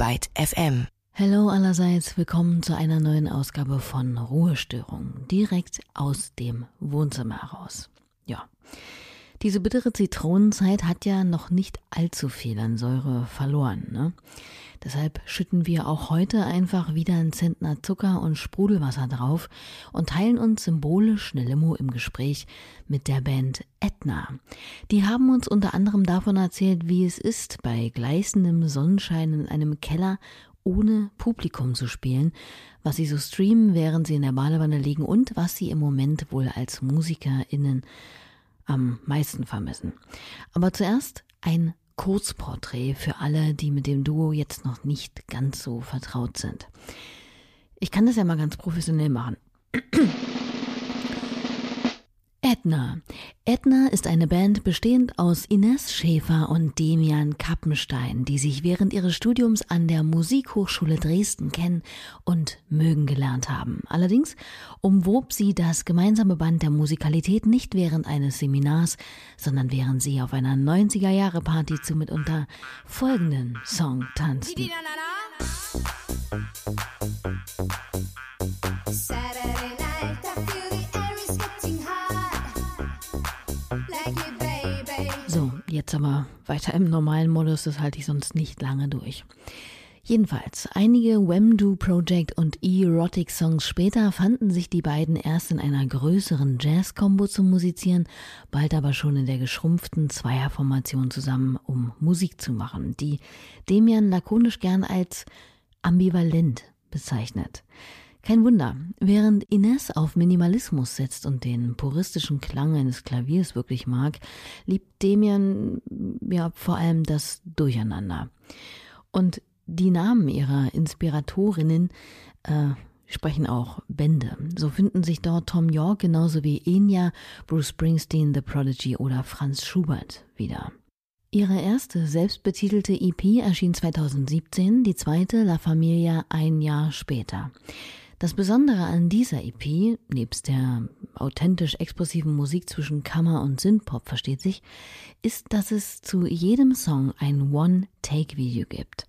Byte FM. Hallo allerseits, willkommen zu einer neuen Ausgabe von Ruhestörung, direkt aus dem Wohnzimmer heraus. Ja, diese bittere Zitronenzeit hat ja noch nicht allzu viel an Säure verloren. Ne? Deshalb schütten wir auch heute einfach wieder einen Zentner Zucker und Sprudelwasser drauf und teilen uns symbolisch eine Limo im Gespräch mit der Band Etna. Die haben uns unter anderem davon erzählt, wie es ist, bei gleißendem Sonnenschein in einem Keller ohne Publikum zu spielen, was sie so streamen, während sie in der Badewanne liegen und was sie im Moment wohl als MusikerInnen am meisten vermissen. Aber zuerst ein Kurzporträt für alle, die mit dem Duo jetzt noch nicht ganz so vertraut sind. Ich kann das ja mal ganz professionell machen. Edna. Edna ist eine Band bestehend aus Ines Schäfer und Demian Kappenstein, die sich während ihres Studiums an der Musikhochschule Dresden kennen und mögen gelernt haben. Allerdings umwob sie das gemeinsame Band der Musikalität nicht während eines Seminars, sondern während sie auf einer 90er Jahre Party zu mitunter folgenden Song tanzten. Saturday jetzt aber weiter im normalen Modus, das halte ich sonst nicht lange durch. Jedenfalls, einige Wemdo Project und Erotic Songs später fanden sich die beiden erst in einer größeren Jazz-Kombo zum Musizieren, bald aber schon in der geschrumpften Zweierformation zusammen, um Musik zu machen, die Demian lakonisch gern als ambivalent bezeichnet. Kein Wunder, während Ines auf Minimalismus setzt und den puristischen Klang eines Klaviers wirklich mag, liebt Demian ja vor allem das Durcheinander. Und die Namen ihrer Inspiratorinnen äh, sprechen auch Bände. So finden sich dort Tom York genauso wie Enya, Bruce Springsteen, The Prodigy oder Franz Schubert wieder. Ihre erste selbstbetitelte EP erschien 2017, die zweite La Familia ein Jahr später. Das Besondere an dieser EP, nebst der authentisch expressiven Musik zwischen Kammer und Synthpop versteht sich, ist, dass es zu jedem Song ein One-Take-Video gibt.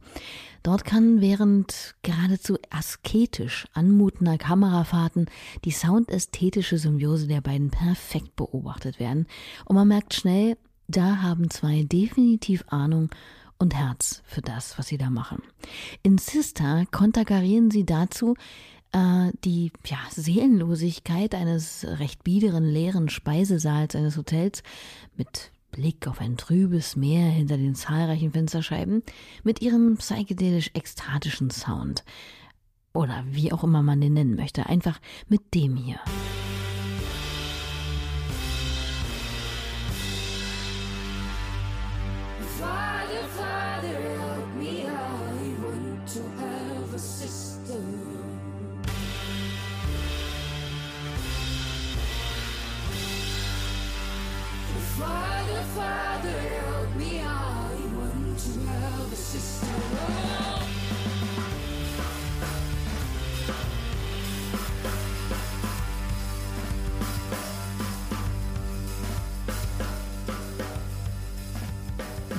Dort kann während geradezu asketisch anmutender Kamerafahrten die soundästhetische Symbiose der beiden perfekt beobachtet werden und man merkt schnell, da haben zwei definitiv Ahnung und Herz für das, was sie da machen. In Sister konterkarieren sie dazu äh, die ja, Seelenlosigkeit eines recht biederen leeren Speisesaals eines Hotels mit Blick auf ein trübes Meer hinter den zahlreichen Fensterscheiben mit ihrem psychedelisch ekstatischen Sound. Oder wie auch immer man den nennen möchte, einfach mit dem hier.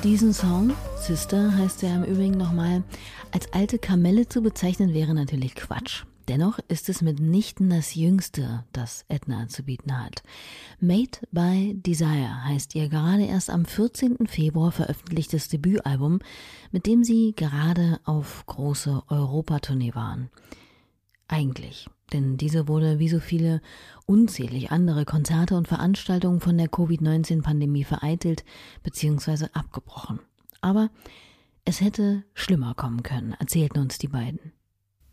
Diesen Song, Sister heißt er im Übrigen nochmal, als alte Kamelle zu bezeichnen wäre natürlich Quatsch. Dennoch ist es mitnichten das Jüngste, das Edna zu bieten hat. Made by Desire heißt ihr gerade erst am 14. Februar veröffentlichtes Debütalbum, mit dem sie gerade auf große Europatournee waren. Eigentlich, denn diese wurde wie so viele unzählig andere Konzerte und Veranstaltungen von der Covid-19-Pandemie vereitelt bzw. abgebrochen. Aber es hätte schlimmer kommen können, erzählten uns die beiden.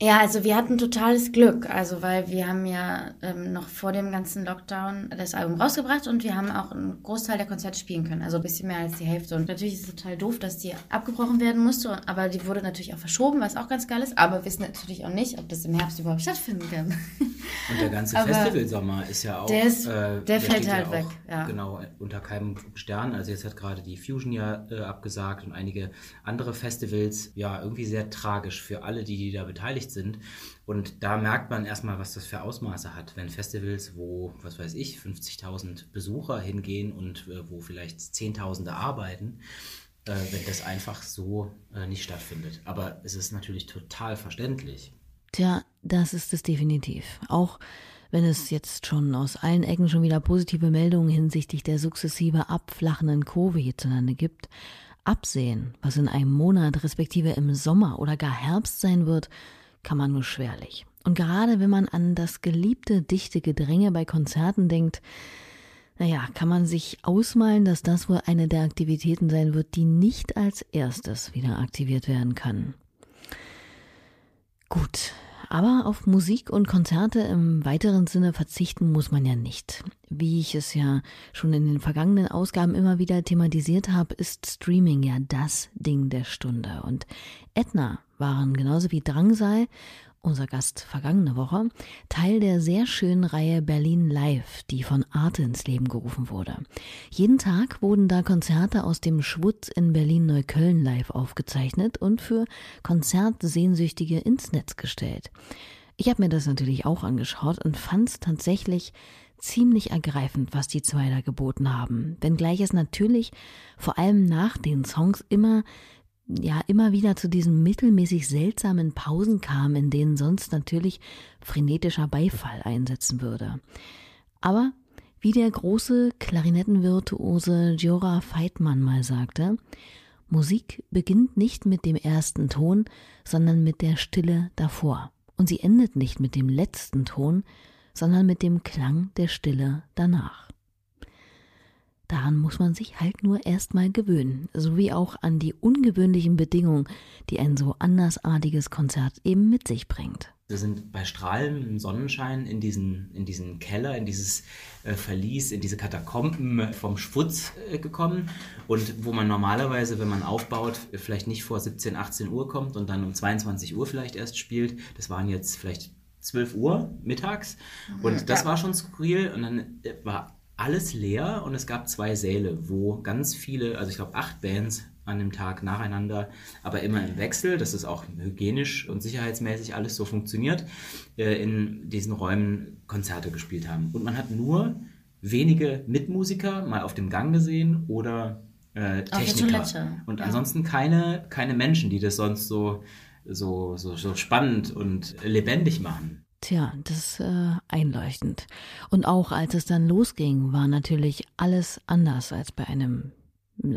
Ja, also wir hatten totales Glück, also weil wir haben ja ähm, noch vor dem ganzen Lockdown das Album rausgebracht und wir haben auch einen Großteil der Konzerte spielen können, also ein bisschen mehr als die Hälfte. Und natürlich ist es total doof, dass die abgebrochen werden musste, aber die wurde natürlich auch verschoben, was auch ganz geil ist. Aber wir wissen natürlich auch nicht, ob das im Herbst überhaupt stattfinden kann. Und der ganze Festivalsommer ist ja auch. Der, ist, äh, der, der fällt halt ja weg, ja. Genau, unter keinem Stern. Also jetzt hat gerade die Fusion ja äh, abgesagt und einige andere Festivals. Ja, irgendwie sehr tragisch für alle, die, die da beteiligt beteiligt sind. Und da merkt man erstmal, was das für Ausmaße hat, wenn Festivals, wo, was weiß ich, 50.000 Besucher hingehen und äh, wo vielleicht Zehntausende arbeiten, äh, wenn das einfach so äh, nicht stattfindet. Aber es ist natürlich total verständlich. Tja, das ist es definitiv. Auch wenn es jetzt schon aus allen Ecken schon wieder positive Meldungen hinsichtlich der sukzessive abflachenden Kurve hierzulande gibt, absehen, was in einem Monat respektive im Sommer oder gar Herbst sein wird, kann man nur schwerlich. Und gerade wenn man an das geliebte dichte Gedränge bei Konzerten denkt, naja, kann man sich ausmalen, dass das wohl eine der Aktivitäten sein wird, die nicht als erstes wieder aktiviert werden kann. Gut, aber auf Musik und Konzerte im weiteren Sinne verzichten muss man ja nicht. Wie ich es ja schon in den vergangenen Ausgaben immer wieder thematisiert habe, ist Streaming ja das Ding der Stunde. Und Edna waren genauso wie Drangsal unser Gast vergangene Woche, Teil der sehr schönen Reihe Berlin Live, die von Arte ins Leben gerufen wurde. Jeden Tag wurden da Konzerte aus dem Schwutz in Berlin-Neukölln live aufgezeichnet und für Konzertsehnsüchtige ins Netz gestellt. Ich habe mir das natürlich auch angeschaut und fand es tatsächlich ziemlich ergreifend, was die zwei da geboten haben. Wenngleich es natürlich vor allem nach den Songs immer ja immer wieder zu diesen mittelmäßig seltsamen Pausen kam, in denen sonst natürlich frenetischer Beifall einsetzen würde. Aber wie der große Klarinettenvirtuose Jora Feitmann mal sagte, Musik beginnt nicht mit dem ersten Ton, sondern mit der Stille davor. Und sie endet nicht mit dem letzten Ton, sondern mit dem Klang der Stille danach. Daran muss man sich halt nur erstmal gewöhnen, sowie auch an die ungewöhnlichen Bedingungen, die ein so andersartiges Konzert eben mit sich bringt. Wir sind bei strahlendem Sonnenschein in diesen, in diesen Keller, in dieses äh, Verlies, in diese Katakomben vom Schwutz äh, gekommen. Und wo man normalerweise, wenn man aufbaut, vielleicht nicht vor 17, 18 Uhr kommt und dann um 22 Uhr vielleicht erst spielt. Das waren jetzt vielleicht 12 Uhr mittags. Und das ja. war schon skurril. Und dann äh, war alles leer und es gab zwei Säle, wo ganz viele, also ich glaube acht Bands an dem Tag nacheinander, aber immer im Wechsel, dass es auch hygienisch und sicherheitsmäßig alles so funktioniert, äh, in diesen Räumen Konzerte gespielt haben. Und man hat nur wenige Mitmusiker mal auf dem Gang gesehen oder äh, Techniker. Und ja. ansonsten keine, keine Menschen, die das sonst so, so, so, so spannend und lebendig machen. Tja, das ist äh, einleuchtend. Und auch als es dann losging, war natürlich alles anders als bei einem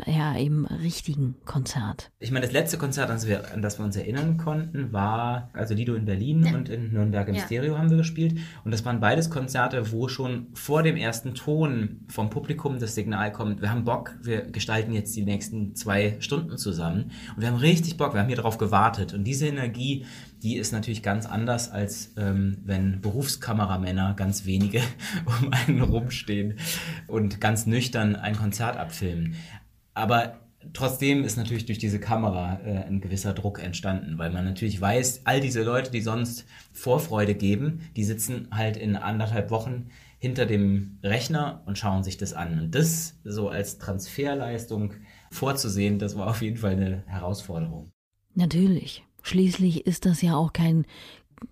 ja, eben richtigen Konzert. Ich meine, das letzte Konzert, an das wir, an das wir uns erinnern konnten, war, also Lido in Berlin ja. und in Nürnberg im ja. Stereo haben wir gespielt. Und das waren beides Konzerte, wo schon vor dem ersten Ton vom Publikum das Signal kommt, wir haben Bock, wir gestalten jetzt die nächsten zwei Stunden zusammen. Und wir haben richtig Bock, wir haben hier drauf gewartet. Und diese Energie, die ist natürlich ganz anders, als ähm, wenn Berufskameramänner, ganz wenige, um einen rumstehen und ganz nüchtern ein Konzert abfilmen. Aber trotzdem ist natürlich durch diese Kamera äh, ein gewisser Druck entstanden, weil man natürlich weiß, all diese Leute, die sonst Vorfreude geben, die sitzen halt in anderthalb Wochen hinter dem Rechner und schauen sich das an. Und das so als Transferleistung vorzusehen, das war auf jeden Fall eine Herausforderung. Natürlich. Schließlich ist das ja auch kein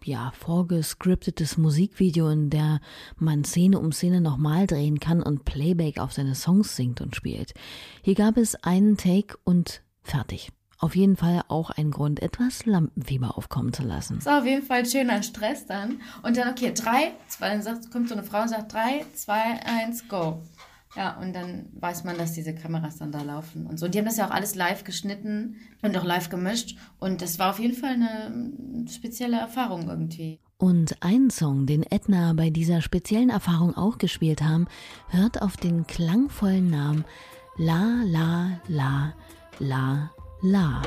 ja, vorgescriptetes Musikvideo, in der man Szene um Szene nochmal drehen kann und Playback auf seine Songs singt und spielt. Hier gab es einen Take und fertig. Auf jeden Fall auch ein Grund, etwas Lampenfieber aufkommen zu lassen. Ist auf jeden Fall schöner Stress dann. Und dann, okay, drei, zwei, dann sagt, kommt so eine Frau und sagt, drei, zwei, eins, go. Ja, und dann weiß man, dass diese Kameras dann da laufen und so. Und die haben das ja auch alles live geschnitten und auch live gemischt. Und das war auf jeden Fall eine spezielle Erfahrung irgendwie. Und ein Song, den Edna bei dieser speziellen Erfahrung auch gespielt haben, hört auf den klangvollen Namen La La La La La.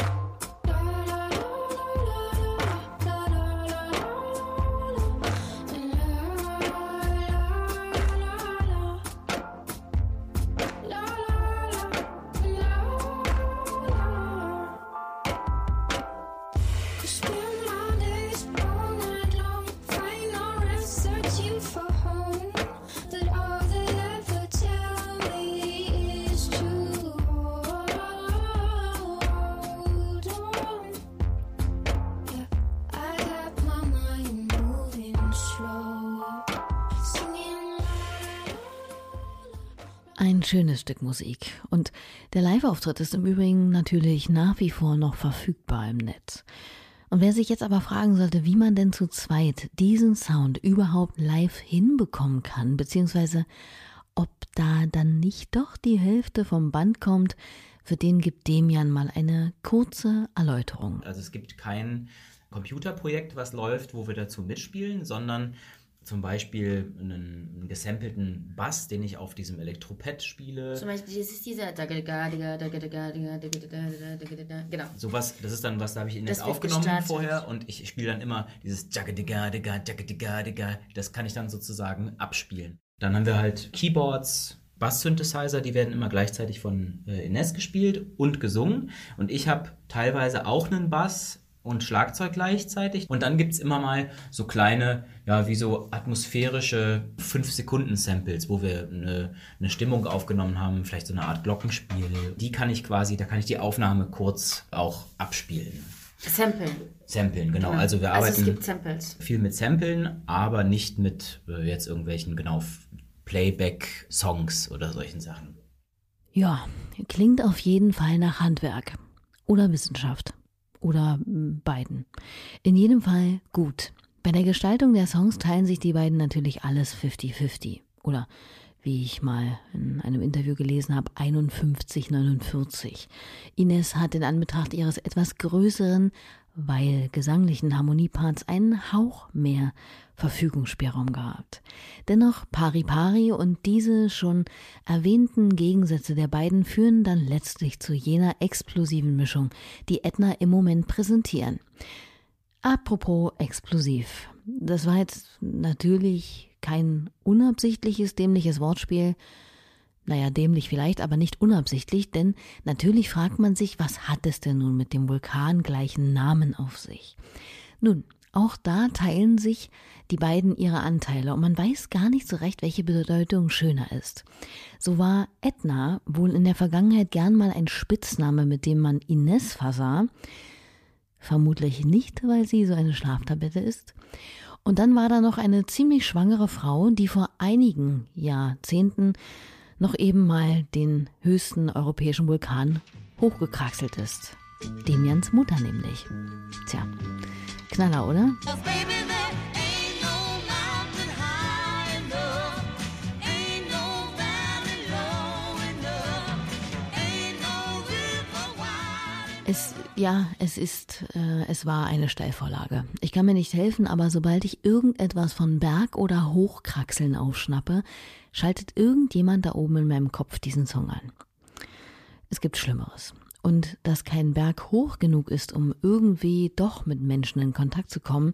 Ein schönes Stück Musik. Und der Live-Auftritt ist im Übrigen natürlich nach wie vor noch verfügbar im Netz. Und wer sich jetzt aber fragen sollte, wie man denn zu zweit diesen Sound überhaupt live hinbekommen kann, beziehungsweise ob da dann nicht doch die Hälfte vom Band kommt, für den gibt Demian mal eine kurze Erläuterung. Also es gibt kein Computerprojekt, was läuft, wo wir dazu mitspielen, sondern zum Beispiel einen, einen gesampelten Bass, den ich auf diesem Elektropad spiele. Zum Beispiel, das ist dieser. Genau. Sowas, das ist dann was, da habe ich ihn jetzt aufgenommen gestartet. vorher und ich spiele dann immer dieses Das kann ich dann sozusagen abspielen. Dann haben wir halt Keyboards, Bass-Synthesizer, die werden immer gleichzeitig von äh, Ines gespielt und gesungen. Und ich habe teilweise auch einen Bass und Schlagzeug gleichzeitig. Und dann gibt es immer mal so kleine, ja, wie so atmosphärische 5-Sekunden-Samples, wo wir eine, eine, Stimmung aufgenommen haben, vielleicht so eine Art Glockenspiel. Die kann ich quasi, da kann ich die Aufnahme kurz auch abspielen. Samplen. Samplen, genau. genau. Also wir arbeiten also viel mit Samplen, aber nicht mit äh, jetzt irgendwelchen, genau, Playback-Songs oder solchen Sachen. Ja, klingt auf jeden Fall nach Handwerk oder Wissenschaft oder hm, beiden. In jedem Fall gut. Bei der Gestaltung der Songs teilen sich die beiden natürlich alles 50-50. Oder wie ich mal in einem Interview gelesen habe, 51-49. Ines hat in Anbetracht ihres etwas größeren, weil gesanglichen Harmonieparts einen Hauch mehr Verfügungsspielraum gehabt. Dennoch pari pari und diese schon erwähnten Gegensätze der beiden führen dann letztlich zu jener explosiven Mischung, die Edna im Moment präsentieren. Apropos explosiv. Das war jetzt natürlich kein unabsichtliches, dämliches Wortspiel. Naja, dämlich vielleicht, aber nicht unabsichtlich, denn natürlich fragt man sich, was hat es denn nun mit dem Vulkan gleichen Namen auf sich? Nun, auch da teilen sich die beiden ihre Anteile und man weiß gar nicht so recht, welche Bedeutung schöner ist. So war Edna wohl in der Vergangenheit gern mal ein Spitzname, mit dem man Ines versah. Vermutlich nicht, weil sie so eine Schlaftablette ist. Und dann war da noch eine ziemlich schwangere Frau, die vor einigen Jahrzehnten noch eben mal den höchsten europäischen Vulkan hochgekraxelt ist. Demians Mutter nämlich. Tja, Knaller, oder? Es, ja, es ist, äh, es war eine Steilvorlage. Ich kann mir nicht helfen, aber sobald ich irgendetwas von Berg- oder Hochkraxeln aufschnappe, schaltet irgendjemand da oben in meinem Kopf diesen Song an. Es gibt Schlimmeres und dass kein Berg hoch genug ist, um irgendwie doch mit Menschen in Kontakt zu kommen,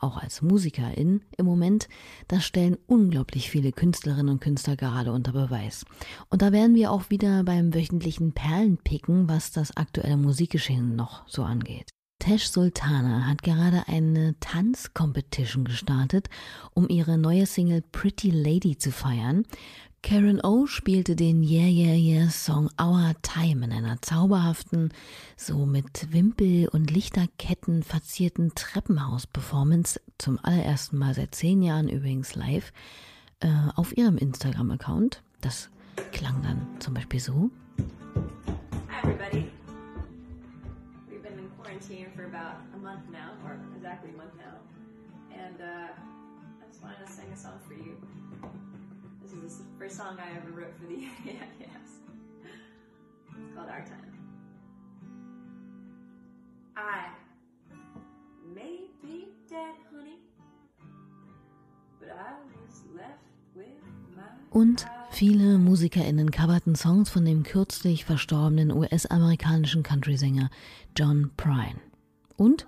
auch als Musikerin im Moment, das stellen unglaublich viele Künstlerinnen und Künstler gerade unter Beweis. Und da wären wir auch wieder beim wöchentlichen Perlenpicken, was das aktuelle Musikgeschehen noch so angeht. Tesh Sultana hat gerade eine Tanzcompetition gestartet, um ihre neue Single Pretty Lady zu feiern. Karen O spielte den Yeah Yeah Yeah Song Our Time in einer zauberhaften, so mit Wimpel und Lichterketten verzierten Treppenhaus-Performance, zum allerersten Mal seit zehn Jahren übrigens live, äh, auf ihrem Instagram-Account. Das klang dann zum Beispiel so. Hi everybody. We've been in quarantine for about a month now, or exactly a month now. And uh, I just wanted to sing a song for you. First song I ever wrote for the yeah, yes. It's called Our Time. I may be dead, honey, but I was left with my Und viele MusikerInnen coverten Songs von dem kürzlich verstorbenen US-amerikanischen Country-Sänger John Prine. Und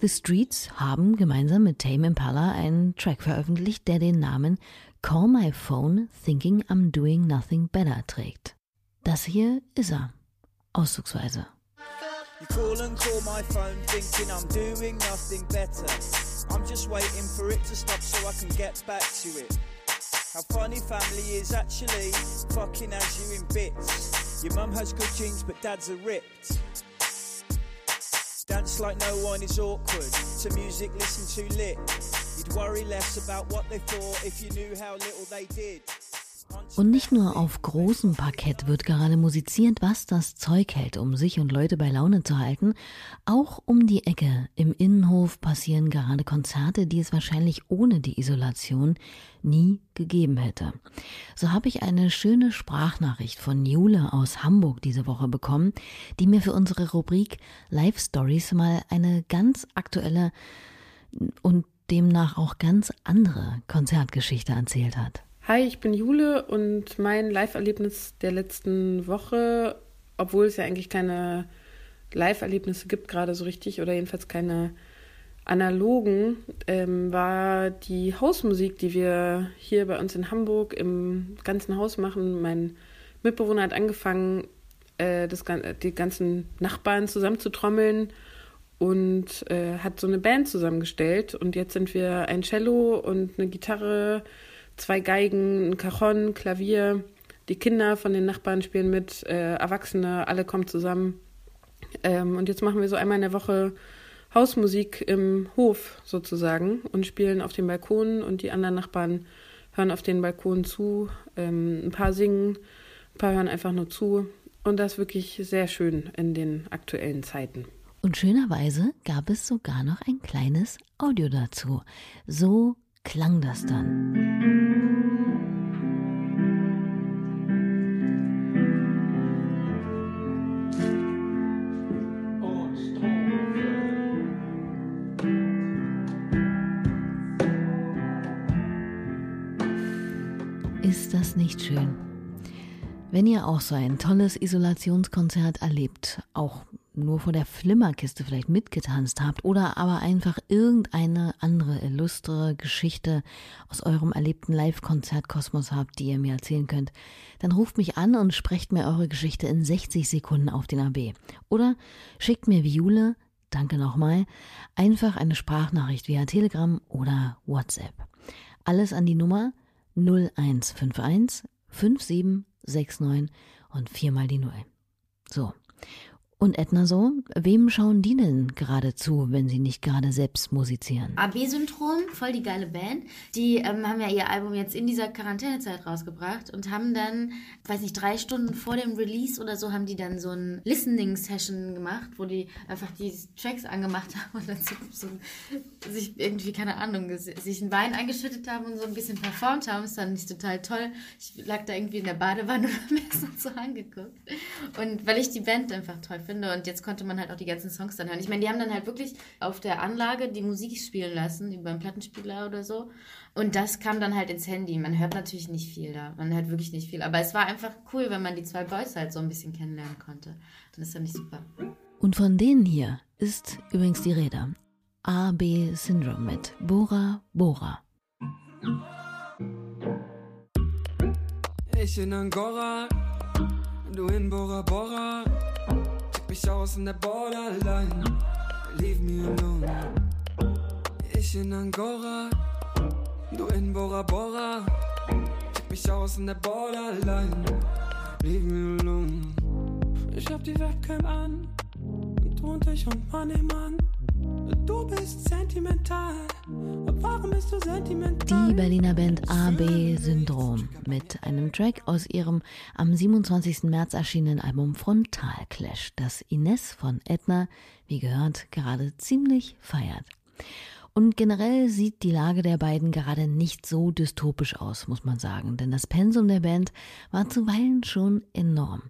The Streets haben gemeinsam mit Tame Impala einen Track veröffentlicht, der den Namen Call My Phone Thinking I'm Doing Nothing Better trägt. Das hier ist er. Auszugsweise. You call and call my phone thinking I'm doing nothing better. I'm just waiting for it to stop so I can get back to it. How funny family is actually fucking as you in bits. Your mum has good genes but dad's are ripped. Dance like no one is awkward. To music listen to lit. Und nicht nur auf großem Parkett wird gerade musiziert, was das Zeug hält, um sich und Leute bei Laune zu halten. Auch um die Ecke im Innenhof passieren gerade Konzerte, die es wahrscheinlich ohne die Isolation nie gegeben hätte. So habe ich eine schöne Sprachnachricht von Jule aus Hamburg diese Woche bekommen, die mir für unsere Rubrik Live Stories mal eine ganz aktuelle und demnach auch ganz andere Konzertgeschichte erzählt hat. Hi, ich bin Jule und mein Live-Erlebnis der letzten Woche, obwohl es ja eigentlich keine Live-Erlebnisse gibt, gerade so richtig, oder jedenfalls keine analogen, ähm, war die Hausmusik, die wir hier bei uns in Hamburg im ganzen Haus machen. Mein Mitbewohner hat angefangen, äh, das, die ganzen Nachbarn zusammenzutrommeln und äh, hat so eine Band zusammengestellt. Und jetzt sind wir ein Cello und eine Gitarre zwei Geigen, ein Cajon, Klavier. Die Kinder von den Nachbarn spielen mit, äh, Erwachsene, alle kommen zusammen. Ähm, und jetzt machen wir so einmal in der Woche Hausmusik im Hof sozusagen und spielen auf den Balkonen und die anderen Nachbarn hören auf den Balkonen zu. Ähm, ein paar singen, ein paar hören einfach nur zu. Und das ist wirklich sehr schön in den aktuellen Zeiten. Und schönerweise gab es sogar noch ein kleines Audio dazu. So klang das dann. Ist das nicht schön? Wenn ihr auch so ein tolles Isolationskonzert erlebt, auch nur vor der Flimmerkiste vielleicht mitgetanzt habt oder aber einfach irgendeine andere illustre Geschichte aus eurem erlebten Live-Konzertkosmos habt, die ihr mir erzählen könnt, dann ruft mich an und sprecht mir eure Geschichte in 60 Sekunden auf den AB. Oder schickt mir wie Jule, danke nochmal, einfach eine Sprachnachricht via Telegram oder WhatsApp. Alles an die Nummer 0151 5769 und viermal die Null. So. Und Edna so, wem schauen die denn gerade zu, wenn sie nicht gerade selbst musizieren? AB-Syndrom, voll die geile Band. Die ähm, haben ja ihr Album jetzt in dieser Quarantänezeit rausgebracht und haben dann, weiß nicht, drei Stunden vor dem Release oder so, haben die dann so ein Listening-Session gemacht, wo die einfach die Tracks angemacht haben und dann so, so sich irgendwie, keine Ahnung, sich ein Wein eingeschüttet haben und so ein bisschen performt haben. Das fand ich total toll. Ich lag da irgendwie in der Badewanne und habe mir das so angeguckt. Und weil ich die Band einfach toll finde finde. Und jetzt konnte man halt auch die ganzen Songs dann hören. Ich meine, die haben dann halt wirklich auf der Anlage die Musik spielen lassen, wie beim Plattenspieler oder so. Und das kam dann halt ins Handy. Man hört natürlich nicht viel da. Man hört wirklich nicht viel. Aber es war einfach cool, wenn man die zwei Boys halt so ein bisschen kennenlernen konnte. Das ist dann nicht super. Und von denen hier ist übrigens die Rede. AB Syndrome mit Bora Bora. Ich in Angora, du in Bora Bora mich aus in der Borderline. Leave me alone. Ich in Angora, du in Bora Bora. Check mich aus in der Borderline. Leave me alone. Ich hab die Webcam an. Und du und ich und Money Mann. Du bist sentimental. Die Berliner Band AB Syndrom mit einem Track aus ihrem am 27. März erschienenen Album Frontal Clash, das Ines von Edna, wie gehört, gerade ziemlich feiert. Und generell sieht die Lage der beiden gerade nicht so dystopisch aus, muss man sagen, denn das Pensum der Band war zuweilen schon enorm.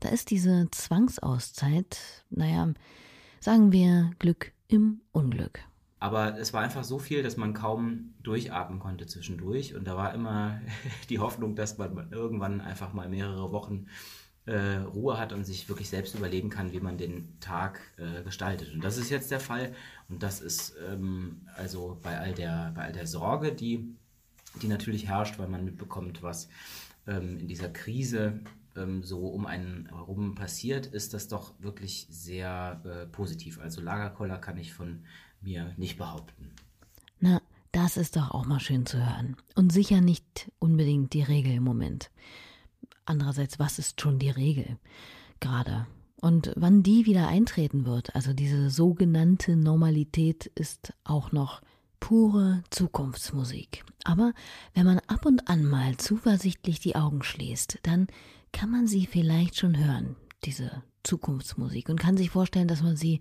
Da ist diese Zwangsauszeit, naja, sagen wir Glück im Unglück. Aber es war einfach so viel, dass man kaum durchatmen konnte zwischendurch. Und da war immer die Hoffnung, dass man irgendwann einfach mal mehrere Wochen äh, Ruhe hat und sich wirklich selbst überlegen kann, wie man den Tag äh, gestaltet. Und das ist jetzt der Fall. Und das ist ähm, also bei all, der, bei all der Sorge, die, die natürlich herrscht, weil man mitbekommt, was ähm, in dieser Krise ähm, so um einen herum passiert, ist das doch wirklich sehr äh, positiv. Also Lagerkoller kann ich von mir nicht behaupten. Na, das ist doch auch mal schön zu hören. Und sicher nicht unbedingt die Regel im Moment. Andererseits, was ist schon die Regel? Gerade. Und wann die wieder eintreten wird, also diese sogenannte Normalität, ist auch noch Pure Zukunftsmusik. Aber wenn man ab und an mal zuversichtlich die Augen schließt, dann kann man sie vielleicht schon hören, diese Zukunftsmusik, und kann sich vorstellen, dass man sie,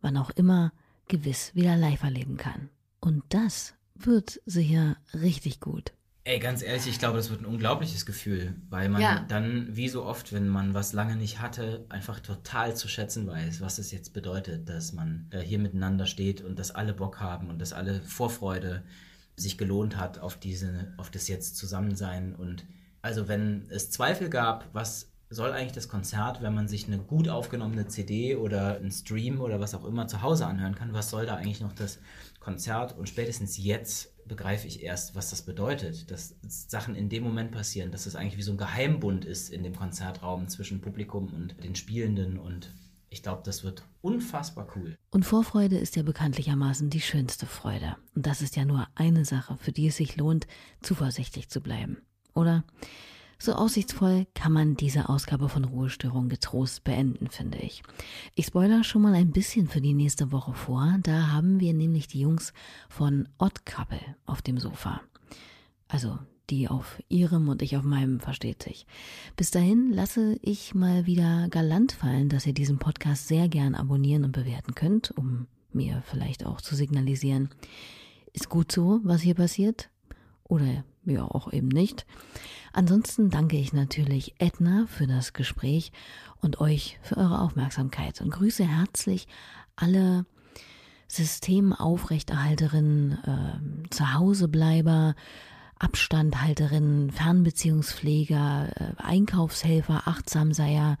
wann auch immer, gewiss wieder live erleben kann. Und das wird sicher richtig gut. Ey, ganz ehrlich, ich glaube, das wird ein unglaubliches Gefühl, weil man ja. dann, wie so oft, wenn man was lange nicht hatte, einfach total zu schätzen weiß, was es jetzt bedeutet, dass man äh, hier miteinander steht und dass alle Bock haben und dass alle Vorfreude sich gelohnt hat auf diese, auf das jetzt Zusammensein. Und also wenn es Zweifel gab, was soll eigentlich das Konzert, wenn man sich eine gut aufgenommene CD oder einen Stream oder was auch immer zu Hause anhören kann, was soll da eigentlich noch das Konzert? Und spätestens jetzt begreife ich erst, was das bedeutet, dass Sachen in dem Moment passieren, dass es eigentlich wie so ein Geheimbund ist in dem Konzertraum zwischen Publikum und den Spielenden und ich glaube, das wird unfassbar cool. Und Vorfreude ist ja bekanntlichermaßen die schönste Freude. Und das ist ja nur eine Sache, für die es sich lohnt, zuversichtlich zu bleiben. Oder? So aussichtsvoll kann man diese Ausgabe von Ruhestörung getrost beenden, finde ich. Ich spoiler schon mal ein bisschen für die nächste Woche vor. Da haben wir nämlich die Jungs von Couple auf dem Sofa. Also die auf ihrem und ich auf meinem, versteht sich. Bis dahin lasse ich mal wieder galant fallen, dass ihr diesen Podcast sehr gern abonnieren und bewerten könnt, um mir vielleicht auch zu signalisieren, ist gut so, was hier passiert? Oder ja, auch eben nicht. Ansonsten danke ich natürlich Edna für das Gespräch und euch für eure Aufmerksamkeit und grüße herzlich alle Systemaufrechterhalterinnen, äh, Zuhausebleiber, Abstandhalterinnen, Fernbeziehungspfleger, äh, Einkaufshelfer, Achtsamseier,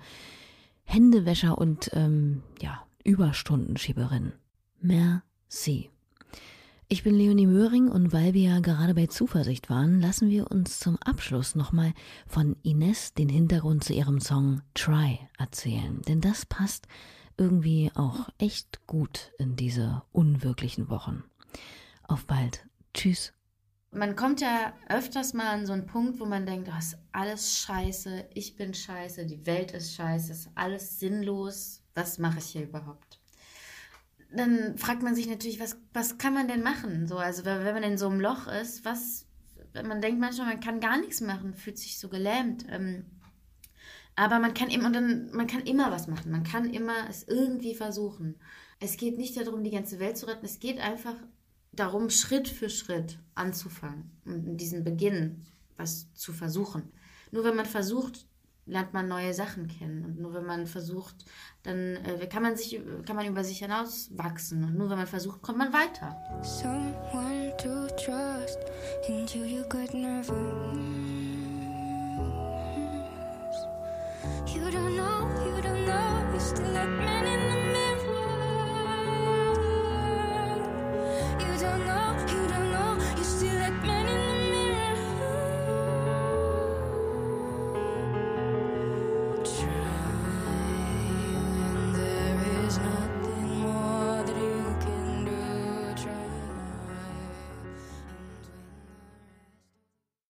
Händewäscher und ähm, ja, Überstundenschieberinnen. Merci. Ich bin Leonie Möhring und weil wir ja gerade bei Zuversicht waren, lassen wir uns zum Abschluss nochmal von Ines den Hintergrund zu ihrem Song Try erzählen. Denn das passt irgendwie auch echt gut in diese unwirklichen Wochen. Auf bald. Tschüss. Man kommt ja öfters mal an so einen Punkt, wo man denkt, das ist alles scheiße, ich bin scheiße, die Welt ist scheiße, ist alles sinnlos, was mache ich hier überhaupt? Dann fragt man sich natürlich, was, was kann man denn machen? So, also wenn man in so einem Loch ist, was, man denkt manchmal, man kann gar nichts machen, fühlt sich so gelähmt. Ähm, aber man kann immer, und dann, man kann immer was machen. Man kann immer es irgendwie versuchen. Es geht nicht darum, die ganze Welt zu retten. Es geht einfach darum, Schritt für Schritt anzufangen und diesen Beginn was zu versuchen. Nur wenn man versucht, lernt man neue Sachen kennen. Und nur wenn man versucht, dann äh, kann man sich, kann man über sich hinaus wachsen. Und nur wenn man versucht, kommt man weiter. Someone to trust until you get nervous. You don't know, you don't know, you still let me